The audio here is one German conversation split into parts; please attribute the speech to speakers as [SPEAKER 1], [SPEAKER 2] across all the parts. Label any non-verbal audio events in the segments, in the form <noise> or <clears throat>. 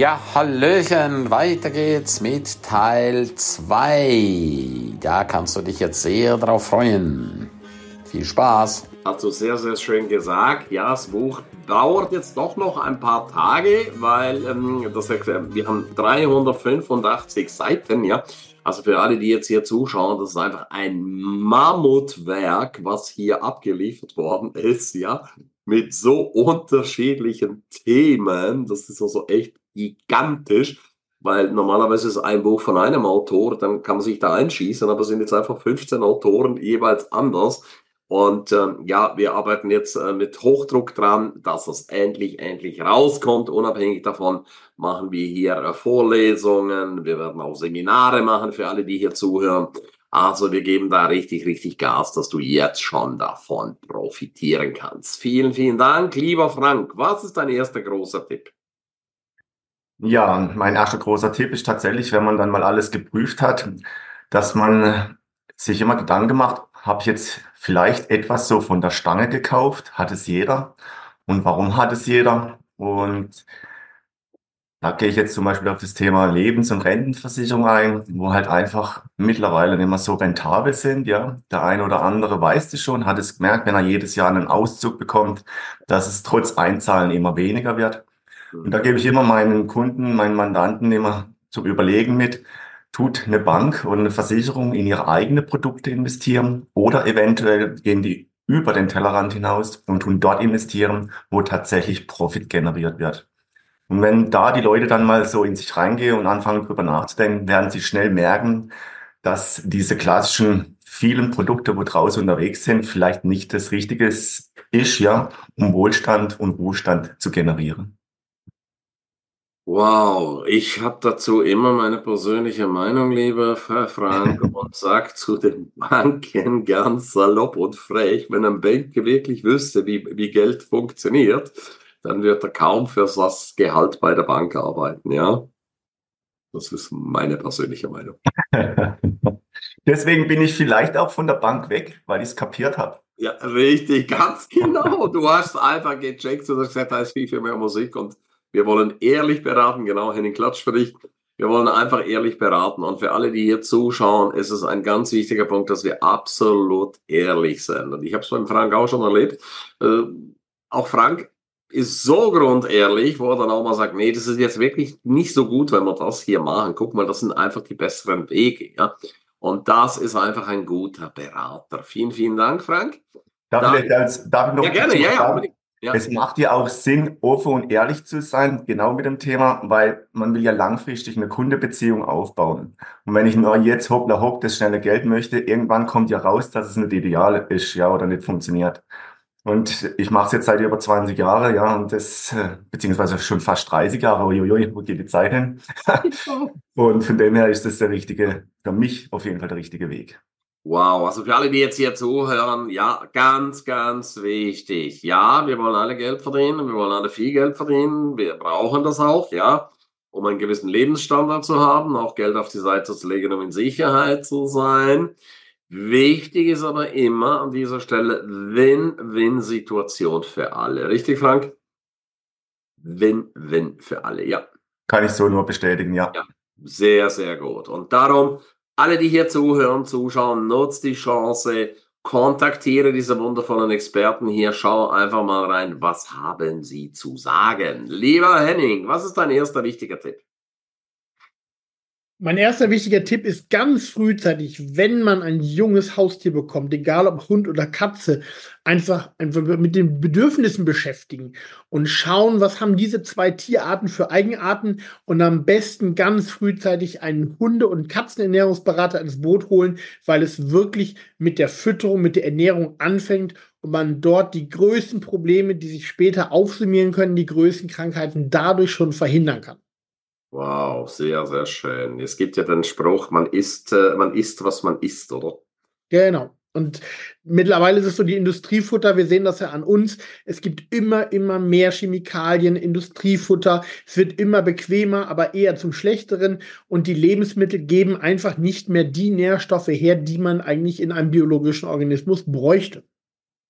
[SPEAKER 1] Ja, Hallöchen, weiter geht's mit Teil 2. Da kannst du dich jetzt sehr drauf freuen. Viel Spaß.
[SPEAKER 2] Hast du sehr, sehr schön gesagt. Ja, das Buch dauert jetzt doch noch ein paar Tage, weil ähm, das, wir haben 385 Seiten, ja. Also für alle, die jetzt hier zuschauen, das ist einfach ein Mammutwerk, was hier abgeliefert worden ist, ja, mit so unterschiedlichen Themen. Das ist also echt gigantisch, weil normalerweise ist ein Buch von einem Autor, dann kann man sich da einschießen, aber es sind jetzt einfach 15 Autoren jeweils anders. Und ähm, ja, wir arbeiten jetzt äh, mit Hochdruck dran, dass es endlich, endlich rauskommt. Unabhängig davon machen wir hier äh, Vorlesungen, wir werden auch Seminare machen für alle, die hier zuhören. Also wir geben da richtig, richtig Gas, dass du jetzt schon davon profitieren kannst. Vielen, vielen Dank, lieber Frank. Was ist dein erster großer Tipp?
[SPEAKER 3] Ja, mein erster großer Tipp ist tatsächlich, wenn man dann mal alles geprüft hat, dass man sich immer Gedanken macht, habe ich jetzt vielleicht etwas so von der Stange gekauft? Hat es jeder? Und warum hat es jeder? Und da gehe ich jetzt zum Beispiel auf das Thema Lebens- und Rentenversicherung ein, wo halt einfach mittlerweile nicht mehr so rentabel sind. Ja, der eine oder andere weiß es schon, hat es gemerkt, wenn er jedes Jahr einen Auszug bekommt, dass es trotz Einzahlen immer weniger wird. Und da gebe ich immer meinen Kunden, meinen Mandanten immer zum Überlegen mit, tut eine Bank oder eine Versicherung in ihre eigenen Produkte investieren oder eventuell gehen die über den Tellerrand hinaus und tun dort investieren, wo tatsächlich Profit generiert wird. Und wenn da die Leute dann mal so in sich reingehen und anfangen drüber nachzudenken, werden sie schnell merken, dass diese klassischen vielen Produkte, wo draußen unterwegs sind, vielleicht nicht das Richtige ist, ja, um Wohlstand und Ruhestand zu generieren.
[SPEAKER 2] Wow, ich habe dazu immer meine persönliche Meinung, lieber Herr Frank, <laughs> und sage zu den Banken ganz salopp und frech, wenn ein Banker wirklich wüsste, wie, wie Geld funktioniert, dann wird er kaum für das Gehalt bei der Bank arbeiten, ja. Das ist meine persönliche Meinung. <laughs>
[SPEAKER 3] Deswegen bin ich vielleicht auch von der Bank weg, weil ich es kapiert habe.
[SPEAKER 2] Ja, richtig, ganz genau. Du hast einfach gecheckt und gesagt, da ist viel, viel mehr Musik und wir wollen ehrlich beraten, genau, Henning Klatsch für dich. Wir wollen einfach ehrlich beraten. Und für alle, die hier zuschauen, ist es ein ganz wichtiger Punkt, dass wir absolut ehrlich sind. Und ich habe es beim Frank auch schon erlebt. Äh, auch Frank ist so grundehrlich, wo er dann auch mal sagt, nee, das ist jetzt wirklich nicht so gut, wenn wir das hier machen. Guck mal, das sind einfach die besseren Wege. Ja? Und das ist einfach ein guter Berater. Vielen, vielen Dank, Frank.
[SPEAKER 3] Darf, ich, als, darf ich noch ja, gerne, ja, ja. Ja. Es macht ja auch Sinn, offen und ehrlich zu sein, genau mit dem Thema, weil man will ja langfristig eine Kundebeziehung aufbauen. Und wenn ich nur jetzt hoppla hopp das schnelle Geld möchte, irgendwann kommt ja raus, dass es nicht ideal ist, ja, oder nicht funktioniert. Und ich mache es jetzt seit über 20 Jahren, ja, und das, äh, beziehungsweise schon fast 30 Jahre, uiuiui, wo geht die Zeit hin? <laughs> und von dem her ist das der richtige, für mich auf jeden Fall der richtige Weg.
[SPEAKER 2] Wow, also für alle, die jetzt hier zuhören, ja, ganz, ganz wichtig. Ja, wir wollen alle Geld verdienen, wir wollen alle viel Geld verdienen, wir brauchen das auch, ja, um einen gewissen Lebensstandard zu haben, auch Geld auf die Seite zu legen, um in Sicherheit zu sein. Wichtig ist aber immer an dieser Stelle Win-Win-Situation für alle. Richtig, Frank? Win-Win für alle, ja.
[SPEAKER 3] Kann ich so nur bestätigen, ja. ja.
[SPEAKER 2] Sehr, sehr gut. Und darum alle, die hier zuhören, zuschauen, nutzt die Chance, kontaktiere diese wundervollen Experten hier, schau einfach mal rein, was haben sie zu sagen. Lieber Henning, was ist dein erster wichtiger Tipp?
[SPEAKER 4] Mein erster wichtiger Tipp ist ganz frühzeitig, wenn man ein junges Haustier bekommt, egal ob Hund oder Katze, einfach, mit den Bedürfnissen beschäftigen und schauen, was haben diese zwei Tierarten für Eigenarten und am besten ganz frühzeitig einen Hunde- und Katzenernährungsberater ins Boot holen, weil es wirklich mit der Fütterung, mit der Ernährung anfängt und man dort die größten Probleme, die sich später aufsummieren können, die größten Krankheiten dadurch schon verhindern kann.
[SPEAKER 2] Wow, sehr, sehr schön. Es gibt ja den Spruch, man isst, äh, man isst, was man isst, oder?
[SPEAKER 4] Genau. Und mittlerweile ist es so die Industriefutter, wir sehen das ja an uns. Es gibt immer, immer mehr Chemikalien, Industriefutter. Es wird immer bequemer, aber eher zum Schlechteren. Und die Lebensmittel geben einfach nicht mehr die Nährstoffe her, die man eigentlich in einem biologischen Organismus bräuchte.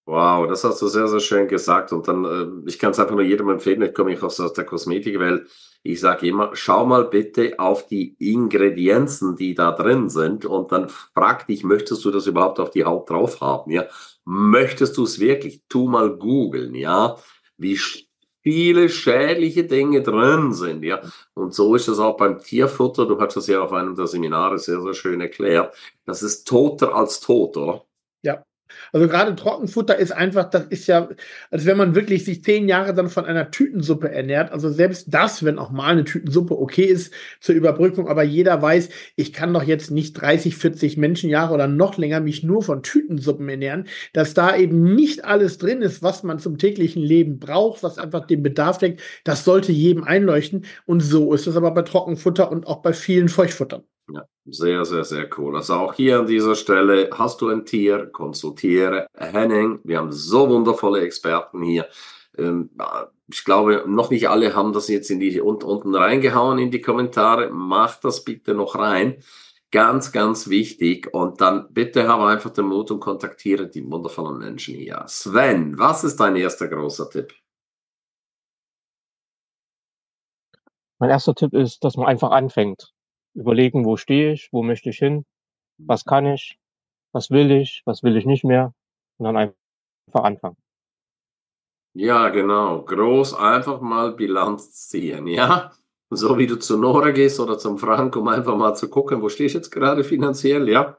[SPEAKER 2] Wow, das hast du sehr, sehr schön gesagt. Und dann, äh, ich kann es einfach nur jedem empfehlen, ich komme ich aus der Kosmetikwelt. Ich sage immer, schau mal bitte auf die Ingredienzen, die da drin sind und dann frag dich, möchtest du das überhaupt auf die Haut drauf haben? Ja? Möchtest du es wirklich? Tu mal googeln, ja? Wie viele schädliche Dinge drin sind, ja. Und so ist es auch beim Tierfutter. Du hast das ja auf einem der Seminare sehr, sehr schön erklärt. Das ist toter als tot, oder?
[SPEAKER 4] Ja, also gerade Trockenfutter ist einfach, das ist ja, als wenn man wirklich sich zehn Jahre dann von einer Tütensuppe ernährt. Also selbst das, wenn auch mal eine Tütensuppe okay ist zur Überbrückung, aber jeder weiß, ich kann doch jetzt nicht 30, 40 Menschenjahre oder noch länger mich nur von Tütensuppen ernähren, dass da eben nicht alles drin ist, was man zum täglichen Leben braucht, was einfach den Bedarf deckt. Das sollte jedem einleuchten. Und so ist es aber bei Trockenfutter und auch bei vielen Feuchtfuttern.
[SPEAKER 2] Ja, sehr, sehr, sehr cool. Also auch hier an dieser Stelle, hast du ein Tier, konsultiere Henning. Wir haben so wundervolle Experten hier. Ähm, ich glaube, noch nicht alle haben das jetzt in die unten, reingehauen in die Kommentare. Macht das bitte noch rein. Ganz, ganz wichtig. Und dann bitte habe einfach den Mut und kontaktiere die wundervollen Menschen hier. Sven, was ist dein erster großer Tipp?
[SPEAKER 5] Mein erster Tipp ist, dass man einfach anfängt überlegen, wo stehe ich, wo möchte ich hin, was kann ich, was will ich, was will ich nicht mehr und dann einfach anfangen.
[SPEAKER 2] Ja, genau. Groß einfach mal Bilanz ziehen, ja? So wie du zu Nora gehst oder zum Frank, um einfach mal zu gucken, wo stehst du jetzt gerade finanziell, ja?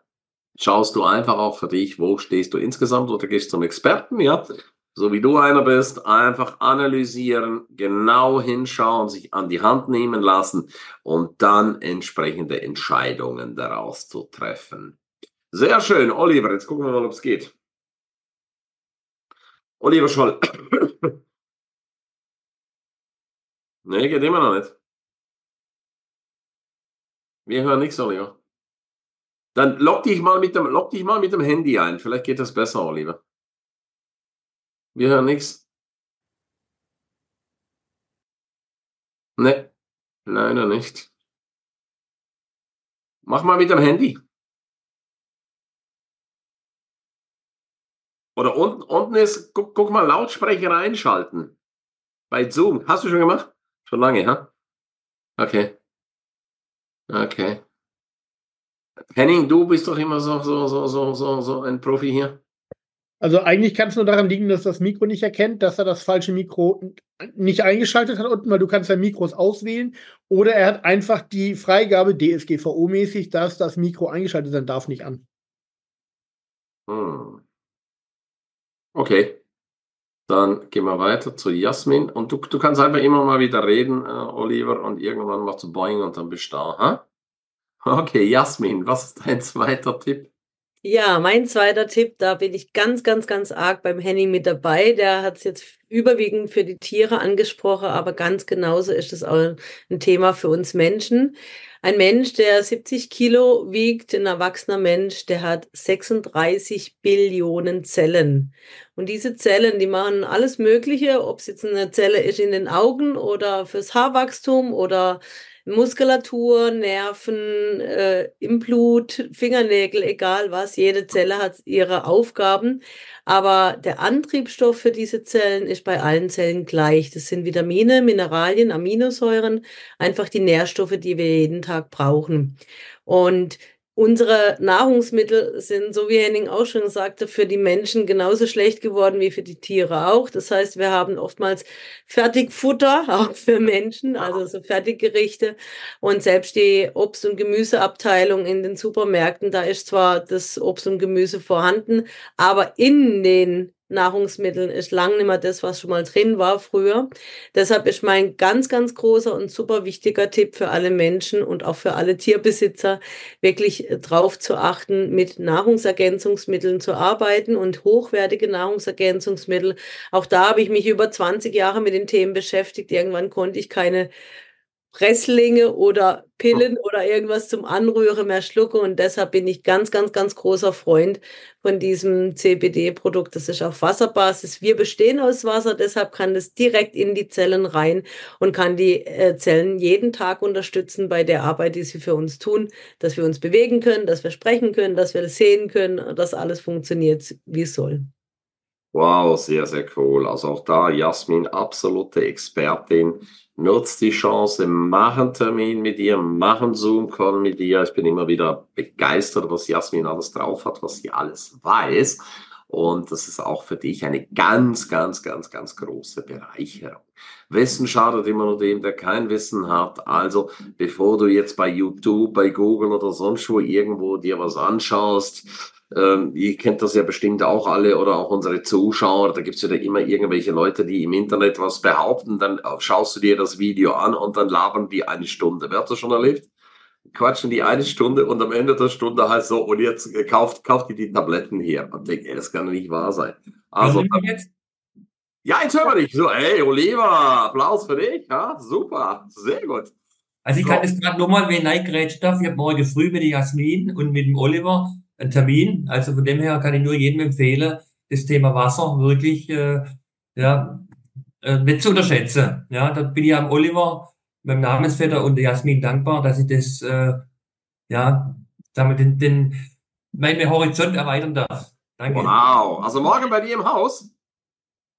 [SPEAKER 2] Schaust du einfach auch für dich, wo stehst du insgesamt oder gehst zum Experten, ja? So wie du einer bist, einfach analysieren, genau hinschauen, sich an die Hand nehmen lassen und dann entsprechende Entscheidungen daraus zu treffen. Sehr schön, Oliver, jetzt gucken wir mal, ob es geht. Oliver Scholl. <coughs> nee, geht immer noch nicht. Wir hören nichts, Oliver. Dann log dich mal mit dem, log dich mal mit dem Handy ein. Vielleicht geht das besser, Oliver. Wir hören nichts. Ne, leider nicht. Mach mal mit dem Handy. Oder unten, unten ist, guck, guck mal, Lautsprecher einschalten. Bei Zoom. Hast du schon gemacht? Schon lange, ha? Okay. Okay. Henning, du bist doch immer so, so, so, so, so ein Profi hier.
[SPEAKER 4] Also eigentlich kann es nur daran liegen, dass das Mikro nicht erkennt, dass er das falsche Mikro nicht eingeschaltet hat unten, weil du kannst ja Mikros auswählen. Oder er hat einfach die Freigabe DSGVO-mäßig, dass das Mikro eingeschaltet sein darf, nicht an.
[SPEAKER 2] Hm. Okay. Dann gehen wir weiter zu Jasmin. Und du, du kannst einfach immer mal wieder reden, äh, Oliver, und irgendwann mal zu Boing und dann bist du da. Huh? Okay, Jasmin, was ist dein zweiter Tipp?
[SPEAKER 6] Ja, mein zweiter Tipp, da bin ich ganz, ganz, ganz arg beim Henning mit dabei. Der hat es jetzt überwiegend für die Tiere angesprochen, aber ganz genauso ist es auch ein Thema für uns Menschen. Ein Mensch, der 70 Kilo wiegt, ein erwachsener Mensch, der hat 36 Billionen Zellen. Und diese Zellen, die machen alles Mögliche, ob es jetzt eine Zelle ist in den Augen oder fürs Haarwachstum oder Muskulatur, Nerven, äh, im Blut, Fingernägel, egal was. Jede Zelle hat ihre Aufgaben. Aber der Antriebsstoff für diese Zellen ist bei allen Zellen gleich. Das sind Vitamine, Mineralien, Aminosäuren, einfach die Nährstoffe, die wir jeden Tag brauchen. Und unsere Nahrungsmittel sind, so wie Henning auch schon sagte, für die Menschen genauso schlecht geworden wie für die Tiere auch. Das heißt, wir haben oftmals Fertigfutter, <laughs> auch für Menschen, also so Fertiggerichte. Und selbst die Obst- und Gemüseabteilung in den Supermärkten, da ist zwar das Obst und Gemüse vorhanden, aber in den Nahrungsmitteln ist lang nicht mehr das, was schon mal drin war früher. Deshalb ist mein ganz, ganz großer und super wichtiger Tipp für alle Menschen und auch für alle Tierbesitzer, wirklich drauf zu achten, mit Nahrungsergänzungsmitteln zu arbeiten und hochwertige Nahrungsergänzungsmittel. Auch da habe ich mich über 20 Jahre mit den Themen beschäftigt. Irgendwann konnte ich keine Presslinge oder Pillen oder irgendwas zum Anrühren mehr schlucke. Und deshalb bin ich ganz, ganz, ganz großer Freund von diesem CBD-Produkt. Das ist auf Wasserbasis. Wir bestehen aus Wasser, deshalb kann das direkt in die Zellen rein und kann die äh, Zellen jeden Tag unterstützen bei der Arbeit, die sie für uns tun, dass wir uns bewegen können, dass wir sprechen können, dass wir sehen können, dass alles funktioniert, wie es soll.
[SPEAKER 2] Wow, sehr, sehr cool. Also auch da, Jasmin, absolute Expertin. Nutzt die Chance, mach einen Termin mit ihr, mach einen Zoom-Call mit ihr. Ich bin immer wieder begeistert, was Jasmin alles drauf hat, was sie alles weiß. Und das ist auch für dich eine ganz, ganz, ganz, ganz große Bereicherung. Wissen schadet immer nur dem, der kein Wissen hat. Also, bevor du jetzt bei YouTube, bei Google oder sonst wo irgendwo dir was anschaust, ähm, ihr kennt das ja bestimmt auch alle oder auch unsere Zuschauer, da gibt's ja immer irgendwelche Leute, die im Internet was behaupten, dann schaust du dir das Video an und dann labern die eine Stunde. Wer hat das schon erlebt? Quatschen die eine Stunde und am Ende der Stunde heißt so, und jetzt äh, kauft, kauft ihr die Tabletten hier. Und denkt, ey, das kann doch nicht wahr sein. Also, jetzt? Ja, jetzt hören wir dich. So, ey, Oliver, Applaus für dich. Ja, super, sehr gut.
[SPEAKER 7] Also ich so. kann das gerade nochmal, wenn ich reingrätschen darf, ich habe morgen früh mit Jasmin und mit dem Oliver Termin. Also von dem her kann ich nur jedem empfehlen, das Thema Wasser wirklich äh, ja, äh, nicht zu unterschätzen. Ja, da bin ich am Oliver, meinem Namensvetter und der Jasmin dankbar, dass ich das äh, ja damit den, den meinen Horizont erweitern darf.
[SPEAKER 2] Danke. Wow. Also morgen bei dir im Haus?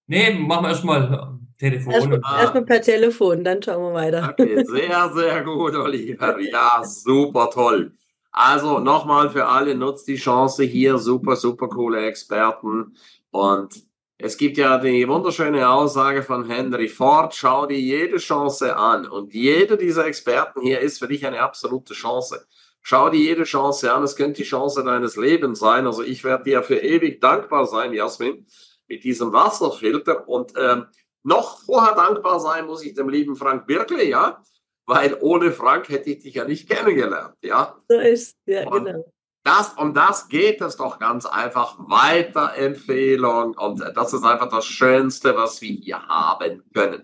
[SPEAKER 7] Nee, machen wir erstmal Telefon.
[SPEAKER 6] Erstmal erst per Telefon, dann schauen wir weiter.
[SPEAKER 2] Okay, sehr, sehr gut, Oliver. Ja, super toll. Also nochmal für alle, nutzt die Chance hier, super, super coole Experten. Und es gibt ja die wunderschöne Aussage von Henry Ford, schau dir jede Chance an. Und jeder dieser Experten hier ist für dich eine absolute Chance. Schau dir jede Chance an, es könnte die Chance deines Lebens sein. Also ich werde dir für ewig dankbar sein, Jasmin, mit diesem Wasserfilter. Und ähm, noch vorher dankbar sein muss ich dem lieben Frank Birkle, ja, weil ohne Frank hätte ich dich ja nicht kennengelernt, ja.
[SPEAKER 6] So ist, ja, und genau.
[SPEAKER 2] Das, um das geht es doch ganz einfach. Weiterempfehlung. Und das ist einfach das Schönste, was wir hier haben können.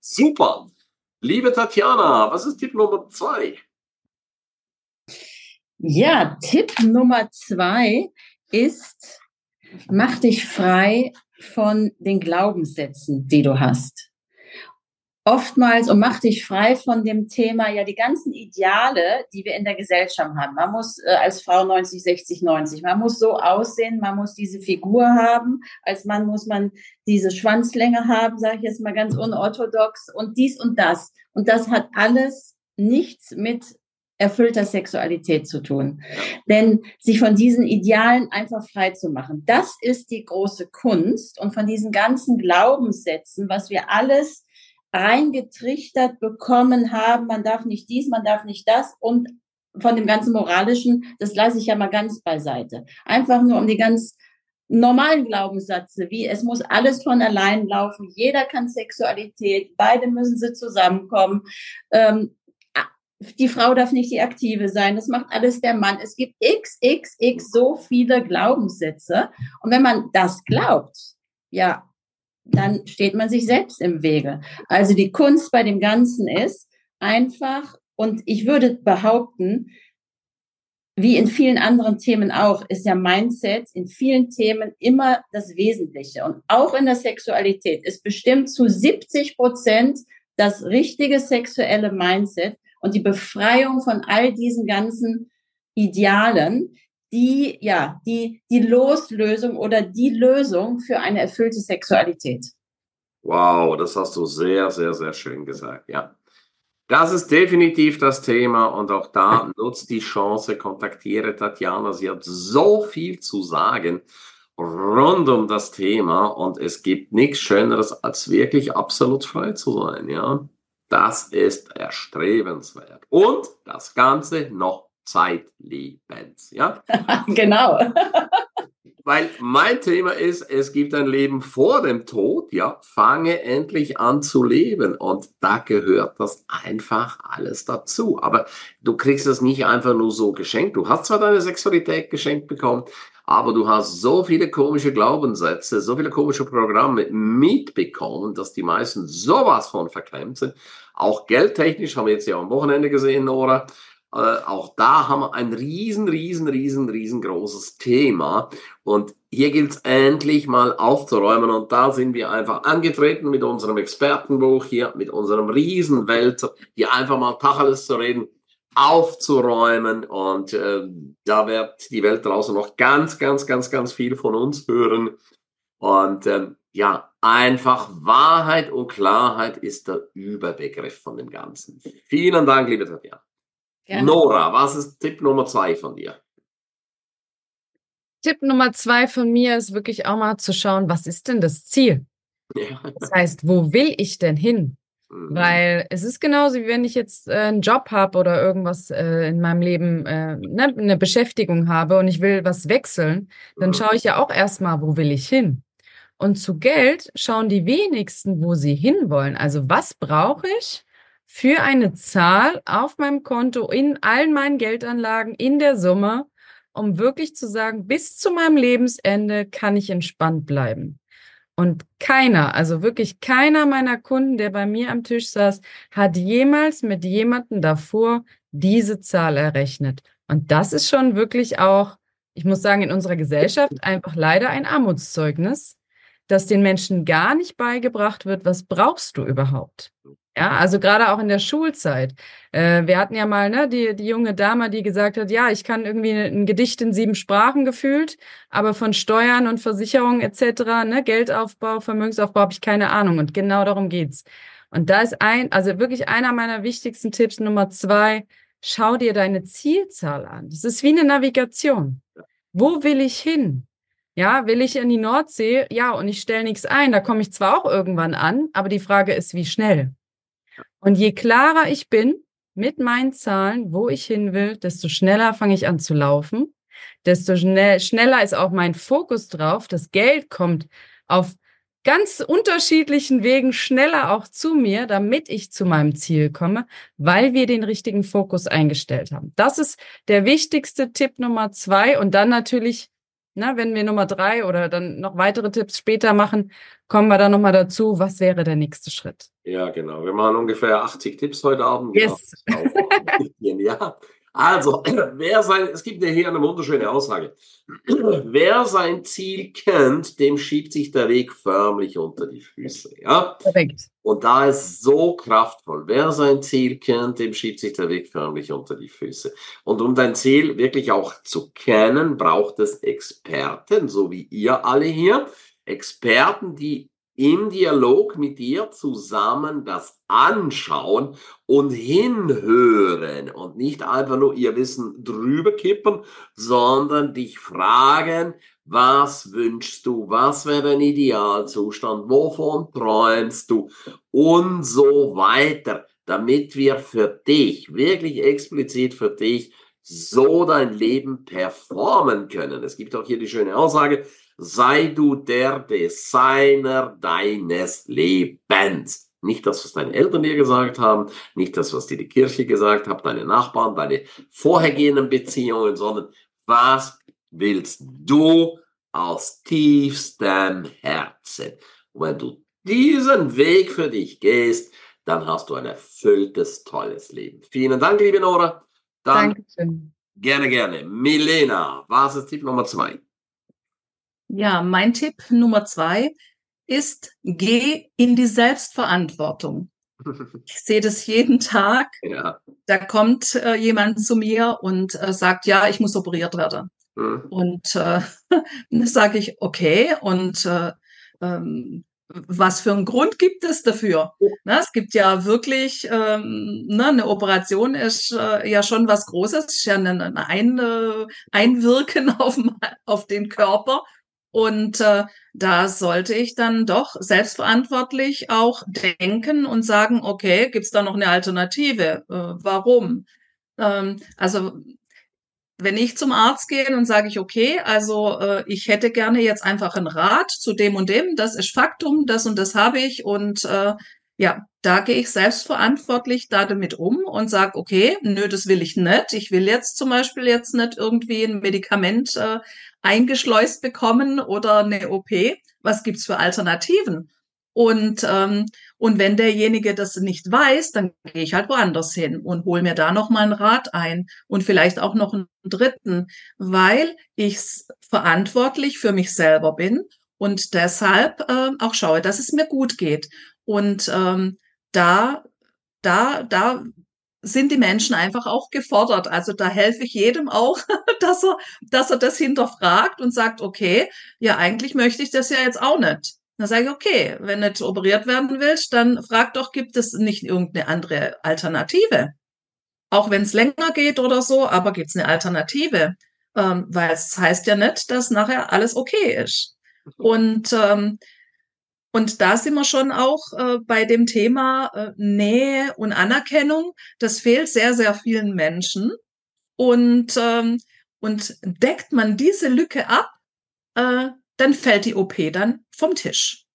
[SPEAKER 2] Super. Liebe Tatjana, was ist Tipp Nummer zwei?
[SPEAKER 8] Ja, Tipp Nummer zwei ist, mach dich frei von den Glaubenssätzen, die du hast oftmals und mach dich frei von dem Thema, ja, die ganzen Ideale, die wir in der Gesellschaft haben. Man muss äh, als Frau 90, 60, 90, man muss so aussehen, man muss diese Figur haben, als Mann muss man diese Schwanzlänge haben, sage ich jetzt mal ganz unorthodox und dies und das. Und das hat alles nichts mit erfüllter Sexualität zu tun. Denn sich von diesen Idealen einfach frei zu machen, das ist die große Kunst und von diesen ganzen Glaubenssätzen, was wir alles reingetrichtert bekommen haben, man darf nicht dies, man darf nicht das und von dem ganzen Moralischen, das lasse ich ja mal ganz beiseite. Einfach nur um die ganz normalen Glaubenssätze, wie es muss alles von allein laufen, jeder kann Sexualität, beide müssen sie zusammenkommen, ähm, die Frau darf nicht die Aktive sein, das macht alles der Mann. Es gibt x, x, x so viele Glaubenssätze. Und wenn man das glaubt, ja, dann steht man sich selbst im Wege. Also die Kunst bei dem Ganzen ist einfach, und ich würde behaupten, wie in vielen anderen Themen auch, ist ja Mindset in vielen Themen immer das Wesentliche. Und auch in der Sexualität ist bestimmt zu 70 Prozent das richtige sexuelle Mindset und die Befreiung von all diesen ganzen Idealen, die, ja, die, die Loslösung oder die Lösung für eine erfüllte Sexualität.
[SPEAKER 2] Wow, das hast du sehr, sehr, sehr schön gesagt, ja. Das ist definitiv das Thema und auch da nutzt die Chance, kontaktiere Tatjana. Sie hat so viel zu sagen rund um das Thema und es gibt nichts Schöneres, als wirklich absolut frei zu sein, ja. Das ist erstrebenswert. Und das Ganze noch zeitlebens. Ja? <laughs>
[SPEAKER 8] genau. <laughs>
[SPEAKER 2] Weil mein Thema ist, es gibt ein Leben vor dem Tod, ja, fange endlich an zu leben. Und da gehört das einfach alles dazu. Aber du kriegst es nicht einfach nur so geschenkt. Du hast zwar deine Sexualität geschenkt bekommen, aber du hast so viele komische Glaubenssätze, so viele komische Programme mitbekommen, dass die meisten sowas von verklemmt sind. Auch geldtechnisch haben wir jetzt ja am Wochenende gesehen, Nora. Äh, auch da haben wir ein riesen, riesen, riesen, riesengroßes Thema. Und hier gilt es endlich mal aufzuräumen. Und da sind wir einfach angetreten mit unserem Expertenbuch hier, mit unserem Riesenwelt, hier einfach mal Tacheles zu reden, aufzuräumen. Und äh, da wird die Welt draußen noch ganz, ganz, ganz, ganz viel von uns hören. Und ähm, ja, einfach Wahrheit und Klarheit ist der Überbegriff von dem Ganzen. Vielen Dank, liebe Tatjana.
[SPEAKER 9] Gerne.
[SPEAKER 2] Nora, was ist Tipp Nummer zwei von dir?
[SPEAKER 9] Tipp Nummer zwei von mir ist wirklich auch mal zu schauen, was ist denn das Ziel?
[SPEAKER 2] Ja.
[SPEAKER 9] Das heißt, wo will ich denn hin?
[SPEAKER 2] Mhm.
[SPEAKER 9] Weil es ist genauso, wie wenn ich jetzt äh, einen Job habe oder irgendwas äh, in meinem Leben, äh, ne, eine Beschäftigung habe und ich will was wechseln, dann
[SPEAKER 2] Mhm.
[SPEAKER 9] schaue ich ja auch erstmal, wo will ich hin? Und zu Geld schauen die wenigsten, wo sie hinwollen. Also was brauche ich für eine Zahl auf meinem Konto in allen meinen Geldanlagen in der Summe, um wirklich zu sagen, bis zu meinem Lebensende kann ich entspannt bleiben. Und keiner, also wirklich keiner meiner Kunden, der bei mir am Tisch saß, hat jemals mit jemandem davor diese Zahl errechnet. Und das ist schon wirklich auch, ich muss sagen, in unserer Gesellschaft einfach leider ein Armutszeugnis, dass den Menschen gar nicht beigebracht wird, was brauchst du überhaupt? Ja, also gerade auch in der Schulzeit. Äh, wir hatten ja mal ne, die, die junge Dame, die gesagt hat, ja, ich kann irgendwie ein Gedicht in sieben Sprachen gefühlt, aber von Steuern und Versicherungen etc., ne, Geldaufbau, Vermögensaufbau habe ich keine Ahnung. Und genau darum geht's. Und da ist ein, also wirklich einer meiner wichtigsten Tipps, Nummer zwei, schau dir deine Zielzahl an. Das ist wie eine Navigation. Wo will ich hin? Ja, will ich in die Nordsee? Ja, und ich stelle nichts ein. Da komme ich zwar auch irgendwann an, aber die Frage ist, wie schnell? Und je klarer ich bin mit meinen Zahlen, wo ich hin will, desto schneller fange ich an zu laufen. Desto schnell, schneller ist auch mein Fokus drauf. Das Geld kommt auf ganz unterschiedlichen Wegen schneller auch zu mir, damit ich zu meinem Ziel komme, weil wir den richtigen Fokus eingestellt haben. Das ist der wichtigste Tipp Nummer zwei. Und dann natürlich, na, wenn wir Nummer drei oder dann noch weitere Tipps später machen, kommen wir dann nochmal dazu, was wäre der nächste Schritt.
[SPEAKER 2] Ja, genau. Wir machen ungefähr 80 Tipps heute Abend.
[SPEAKER 9] Yes.
[SPEAKER 2] Ja. <laughs> Also, <clears throat> wer sein, es gibt ja hier eine wunderschöne Aussage. <clears throat> Wer sein Ziel kennt, dem schiebt sich der Weg förmlich unter die Füße. Ja.
[SPEAKER 9] Perfekt.
[SPEAKER 2] Und da ist so kraftvoll. Wer sein Ziel kennt, dem schiebt sich der Weg förmlich unter die Füße. Und um dein Ziel wirklich auch zu kennen, braucht es Experten, so wie ihr alle hier. Experten, die im Dialog mit dir zusammen das anschauen und hinhören und nicht einfach nur ihr Wissen drüber kippen, sondern dich fragen, was wünschst du, was wäre dein Idealzustand, wovon träumst du? Und so weiter, damit wir für dich, wirklich explizit für dich, so dein Leben performen können. Es gibt auch hier die schöne Aussage, sei du der Designer deines Lebens. Nicht das, was deine Eltern dir gesagt haben, nicht das, was dir die Kirche gesagt hat, deine Nachbarn, deine vorhergehenden Beziehungen, sondern was willst du aus tiefstem Herzen? Und wenn du diesen Weg für dich gehst, dann hast du ein erfülltes, tolles Leben. Vielen Dank, liebe Nora. Dann
[SPEAKER 9] Dankeschön.
[SPEAKER 2] gerne, gerne. Milena, was ist Tipp Nummer zwei?
[SPEAKER 10] Ja, mein Tipp Nummer zwei ist, geh in die Selbstverantwortung. <laughs> Ich sehe das jeden Tag.
[SPEAKER 2] ja.
[SPEAKER 10] Da kommt äh, jemand zu mir und äh, sagt, ja, ich muss operiert werden.
[SPEAKER 2] Hm.
[SPEAKER 10] Und äh, <laughs> dann sage ich, okay, und äh, ähm, was für einen Grund gibt es dafür? Na, es gibt ja wirklich, ähm, ne, eine Operation ist äh, ja schon was Großes, ist ja ein, ein äh, Einwirken <laughs> auf, auf den Körper. Und äh, da sollte ich dann doch selbstverantwortlich auch denken und sagen, okay, gibt's da noch eine Alternative? Äh, warum? Ähm, also wenn ich zum Arzt gehe und sage ich, okay, also äh, ich hätte gerne jetzt einfach einen Rat zu dem und dem, das ist Faktum, das und das habe ich und äh, ja, da gehe ich selbstverantwortlich da damit um und sage, okay, nö, das will ich nicht. Ich will jetzt zum Beispiel jetzt nicht irgendwie ein Medikament äh, eingeschleust bekommen oder eine OP. Was gibt's für Alternativen? Und, ähm, und wenn derjenige das nicht weiß, dann gehe ich halt woanders hin und hole mir da noch mal einen Rat ein und vielleicht auch noch einen dritten, weil ich verantwortlich für mich selber bin und deshalb äh, auch schaue, dass es mir gut geht. Und ähm, da, da, da sind die Menschen einfach auch gefordert. Also da helfe ich jedem auch, <laughs> dass er, dass er das hinterfragt und sagt, okay, ja, eigentlich möchte ich das ja jetzt auch nicht. Dann sage ich, okay, wenn du nicht operiert werden willst, dann frag doch, gibt es nicht irgendeine andere Alternative? Auch wenn es länger geht oder so, aber gibt es eine Alternative? Ähm, weil es heißt ja nicht, dass nachher alles okay ist. Und ähm, und da sind wir schon auch äh, bei dem Thema äh, Nähe und Anerkennung. Das fehlt sehr, sehr vielen Menschen. Und, ähm, und deckt man diese Lücke ab, äh, dann fällt die OP dann vom Tisch.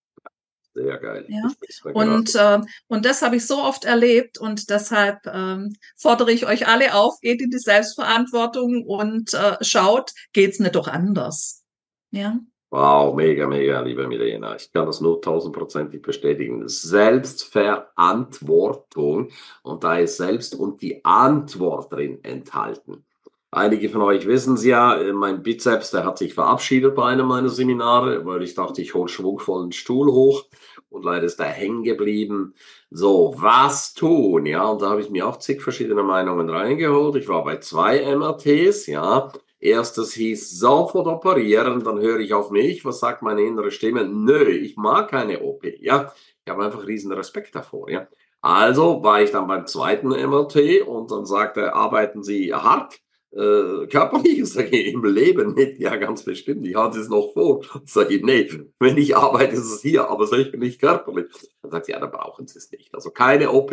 [SPEAKER 2] Sehr geil.
[SPEAKER 10] Ja. Und, äh, und das habe ich so oft erlebt und deshalb ähm, fordere ich euch alle auf, geht in die Selbstverantwortung und äh, schaut, geht's nicht doch anders. Ja.
[SPEAKER 2] Wow, mega, mega, liebe Milena. Ich kann das nur tausendprozentig bestätigen. Selbstverantwortung und da ist selbst und die Antwort drin enthalten. Einige von euch wissen es ja, mein Bizeps, der hat sich verabschiedet bei einem meiner Seminare, weil ich dachte, ich hole schwungvollen Stuhl hoch und leider ist er hängen geblieben. So, was tun? Ja, und da habe ich mir auch zig verschiedene Meinungen reingeholt. Ich war bei zwei MRTs, ja. Erstes hieß sofort operieren, dann höre ich auf mich, was sagt meine innere Stimme? Nö, ich mag keine OP, ja. Ich habe einfach riesen Respekt davor, ja. Also war ich dann beim zweiten MRT und dann sagte arbeiten Sie hart, äh, körperlich? <laughs> Ich sage, im Leben nicht, ja, ganz bestimmt. Ich hatte es noch vor. Ich sage, nee, wenn ich arbeite, ist es hier, aber sicher nicht körperlich. Dann sagt sie, ja, dann brauchen Sie es nicht. Also keine OP,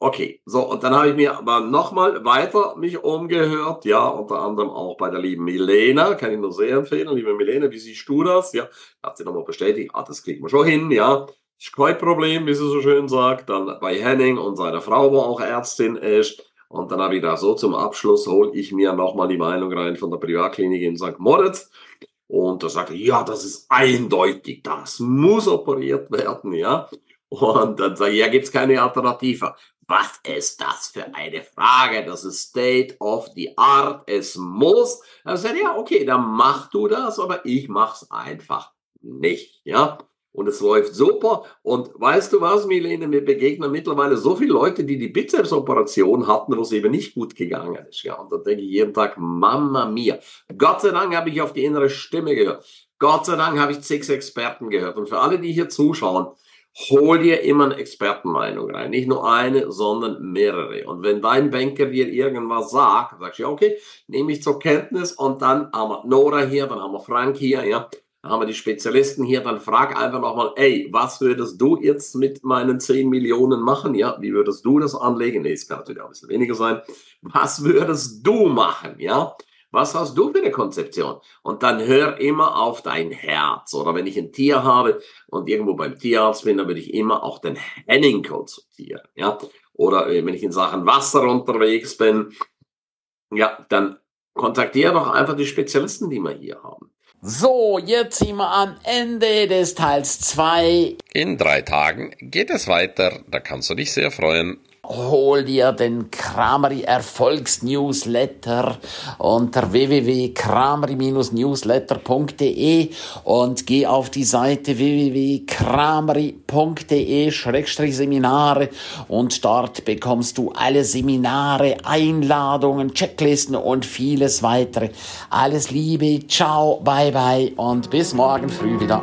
[SPEAKER 2] Okay, so, und dann habe ich mir aber nochmal weiter mich umgehört, ja, unter anderem auch bei der lieben Milena, kann ich nur sehr empfehlen, liebe Milena, wie siehst du das? Ja, hat sie nochmal bestätigt, ah, das kriegen wir schon hin, ja, ist kein Problem, wie sie so schön sagt, dann bei Henning und seiner Frau, wo auch Ärztin ist, und dann habe ich da so zum Abschluss, hole ich mir nochmal die Meinung rein von der Privatklinik in St. Moritz, und da sagte ja, das ist eindeutig, das muss operiert werden, ja. Und dann sage ich, ja, gibt's keine Alternative. Was ist das für eine Frage? Das ist State of the Art. Es muss. Er sagt, ja, okay, dann mach du das, aber ich mach's einfach nicht, ja. Und es läuft super. Und weißt du was, Milene, mir begegnen mittlerweile so viele Leute, die die Bizepsoperation hatten, wo es eben nicht gut gegangen ist. Ja, und da denke ich jeden Tag, Mama mia. Gott sei Dank habe ich auf die innere Stimme gehört. Gott sei Dank habe ich sechs Experten gehört. Und für alle, die hier zuschauen, hol dir immer eine Expertenmeinung rein. Nicht nur eine, sondern mehrere. Und wenn dein Banker dir irgendwas sagt, sagst du, ja, okay, nehme ich zur Kenntnis und dann haben wir Nora hier, dann haben wir Frank hier, ja, dann haben wir die Spezialisten hier, dann frag einfach nochmal, ey, was würdest du jetzt mit meinen 10 Millionen machen? Ja, wie würdest du das anlegen? Nee, es kann natürlich auch ein bisschen weniger sein. Was würdest du machen? Ja, was hast du für eine Konzeption? Und dann hör immer auf dein Herz. Oder wenn ich ein Tier habe und irgendwo beim Tierarzt bin, dann würde ich immer auch den Henning konsultieren. Ja? Oder äh, wenn ich in Sachen Wasser unterwegs bin, ja, dann kontaktiere doch einfach die Spezialisten, die wir hier haben.
[SPEAKER 1] So, jetzt sind wir am Ende des Teils 2.
[SPEAKER 11] In drei Tagen geht es weiter. Da kannst du dich sehr freuen
[SPEAKER 1] hol dir den Kramery Erfolgsnewsletter unter www.kramery-newsletter.de und geh auf die Seite www.kramery.de-seminare und dort bekommst du alle Seminare, Einladungen, Checklisten und vieles weitere. Alles Liebe, ciao, bye bye und bis morgen früh wieder.